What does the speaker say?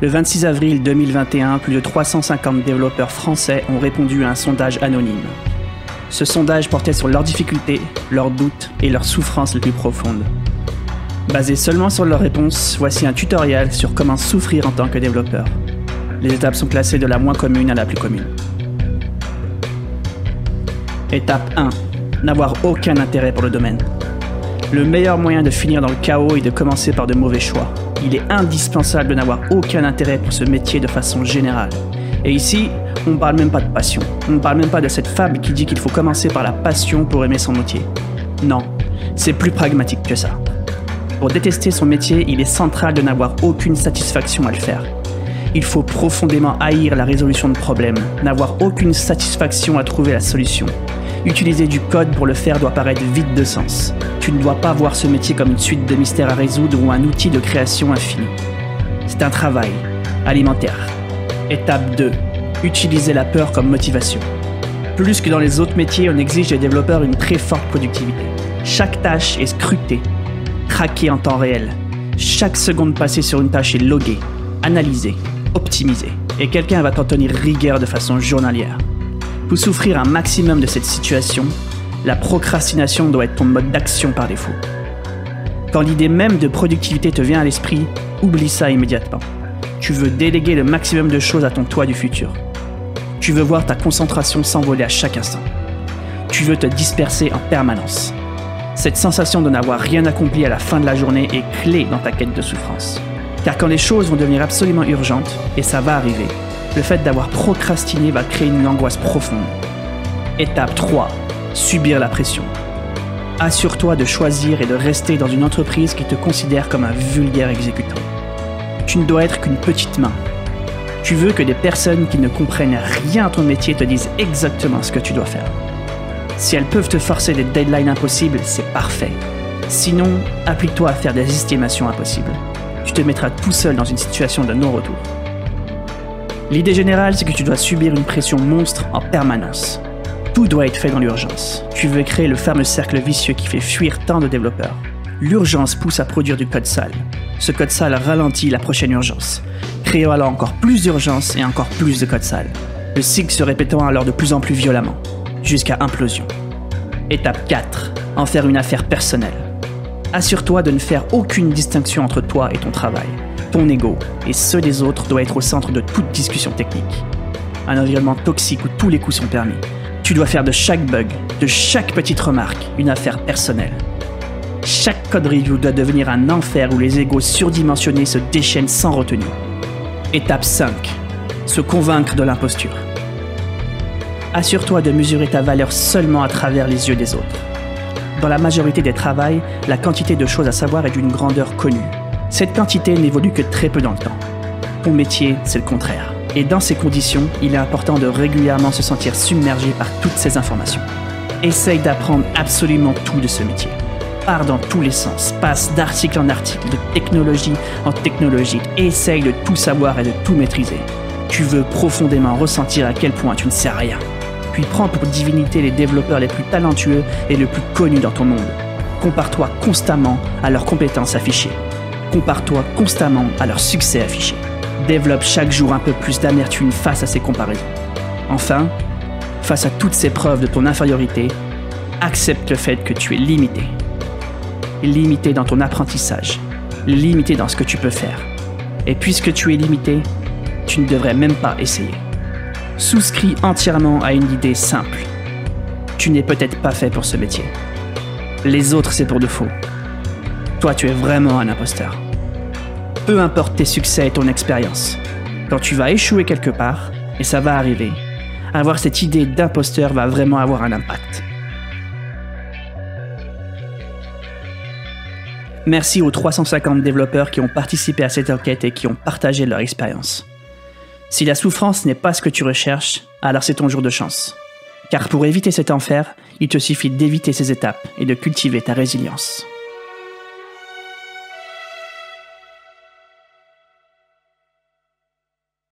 Le 26 avril 2021, plus de 350 développeurs français ont répondu à un sondage anonyme. Ce sondage portait sur leurs difficultés, leurs doutes et leurs souffrances les plus profondes. Basé seulement sur leurs réponses, voici un tutoriel sur comment souffrir en tant que développeur. Les étapes sont classées de la moins commune à la plus commune. Étape 1. N'avoir aucun intérêt pour le domaine. Le meilleur moyen de finir dans le chaos est de commencer par de mauvais choix. Il est indispensable de n'avoir aucun intérêt pour ce métier de façon générale. Et ici, on ne parle même pas de passion. On ne parle même pas de cette fable qui dit qu'il faut commencer par la passion pour aimer son métier. Non, c'est plus pragmatique que ça. Pour détester son métier, il est central de n'avoir aucune satisfaction à le faire. Il faut profondément haïr la résolution de problèmes, n'avoir aucune satisfaction à trouver la solution. Utiliser du code pour le faire doit paraître vide de sens. Tu ne dois pas voir ce métier comme une suite de mystères à résoudre ou un outil de création infini. C'est un travail alimentaire. Étape 2. Utiliser la peur comme motivation. Plus que dans les autres métiers, on exige des développeurs une très forte productivité. Chaque tâche est scrutée, traquée en temps réel. Chaque seconde passée sur une tâche est loguée, analysée, optimisée. Et quelqu'un va t'en tenir rigueur de façon journalière. Pour souffrir un maximum de cette situation, la procrastination doit être ton mode d'action par défaut. Quand l'idée même de productivité te vient à l'esprit, oublie ça immédiatement. Tu veux déléguer le maximum de choses à ton toi du futur. Tu veux voir ta concentration s'envoler à chaque instant. Tu veux te disperser en permanence. Cette sensation de n'avoir rien accompli à la fin de la journée est clé dans ta quête de souffrance. Car quand les choses vont devenir absolument urgentes, et ça va arriver, le fait d'avoir procrastiné va créer une angoisse profonde. Étape 3. Subir la pression. Assure-toi de choisir et de rester dans une entreprise qui te considère comme un vulgaire exécutant. Tu ne dois être qu'une petite main. Tu veux que des personnes qui ne comprennent rien à ton métier te disent exactement ce que tu dois faire. Si elles peuvent te forcer des deadlines impossibles, c'est parfait. Sinon, applique-toi à faire des estimations impossibles. Tu te mettras tout seul dans une situation de non-retour. L'idée générale, c'est que tu dois subir une pression monstre en permanence. Tout doit être fait dans l'urgence. Tu veux créer le fameux cercle vicieux qui fait fuir tant de développeurs. L'urgence pousse à produire du code sale. Ce code sale ralentit la prochaine urgence, créant alors encore plus d'urgence et encore plus de code sale. Le cycle se répétant alors de plus en plus violemment, jusqu'à implosion. Étape 4. En faire une affaire personnelle. Assure-toi de ne faire aucune distinction entre toi et ton travail ton ego et ceux des autres doit être au centre de toute discussion technique. Un environnement toxique où tous les coups sont permis. Tu dois faire de chaque bug, de chaque petite remarque, une affaire personnelle. Chaque code review doit devenir un enfer où les égos surdimensionnés se déchaînent sans retenue. Étape 5. Se convaincre de l'imposture. Assure-toi de mesurer ta valeur seulement à travers les yeux des autres. Dans la majorité des travails, la quantité de choses à savoir est d'une grandeur connue. Cette quantité n'évolue que très peu dans le temps. Ton métier, c'est le contraire. Et dans ces conditions, il est important de régulièrement se sentir submergé par toutes ces informations. Essaye d'apprendre absolument tout de ce métier. Pars dans tous les sens, passe d'article en article, de technologie en technologie, essaye de tout savoir et de tout maîtriser. Tu veux profondément ressentir à quel point tu ne sais rien. Puis prends pour divinité les développeurs les plus talentueux et les plus connus dans ton monde. Compare-toi constamment à leurs compétences affichées compare-toi constamment à leur succès affiché. Développe chaque jour un peu plus d'amertume face à ces comparaisons. Enfin, face à toutes ces preuves de ton infériorité, accepte le fait que tu es limité. Limité dans ton apprentissage, limité dans ce que tu peux faire. Et puisque tu es limité, tu ne devrais même pas essayer. Souscris entièrement à une idée simple. Tu n'es peut-être pas fait pour ce métier. Les autres, c'est pour de faux. Toi, tu es vraiment un imposteur. Peu importe tes succès et ton expérience, quand tu vas échouer quelque part, et ça va arriver, avoir cette idée d'imposteur va vraiment avoir un impact. Merci aux 350 développeurs qui ont participé à cette enquête et qui ont partagé leur expérience. Si la souffrance n'est pas ce que tu recherches, alors c'est ton jour de chance. Car pour éviter cet enfer, il te suffit d'éviter ces étapes et de cultiver ta résilience.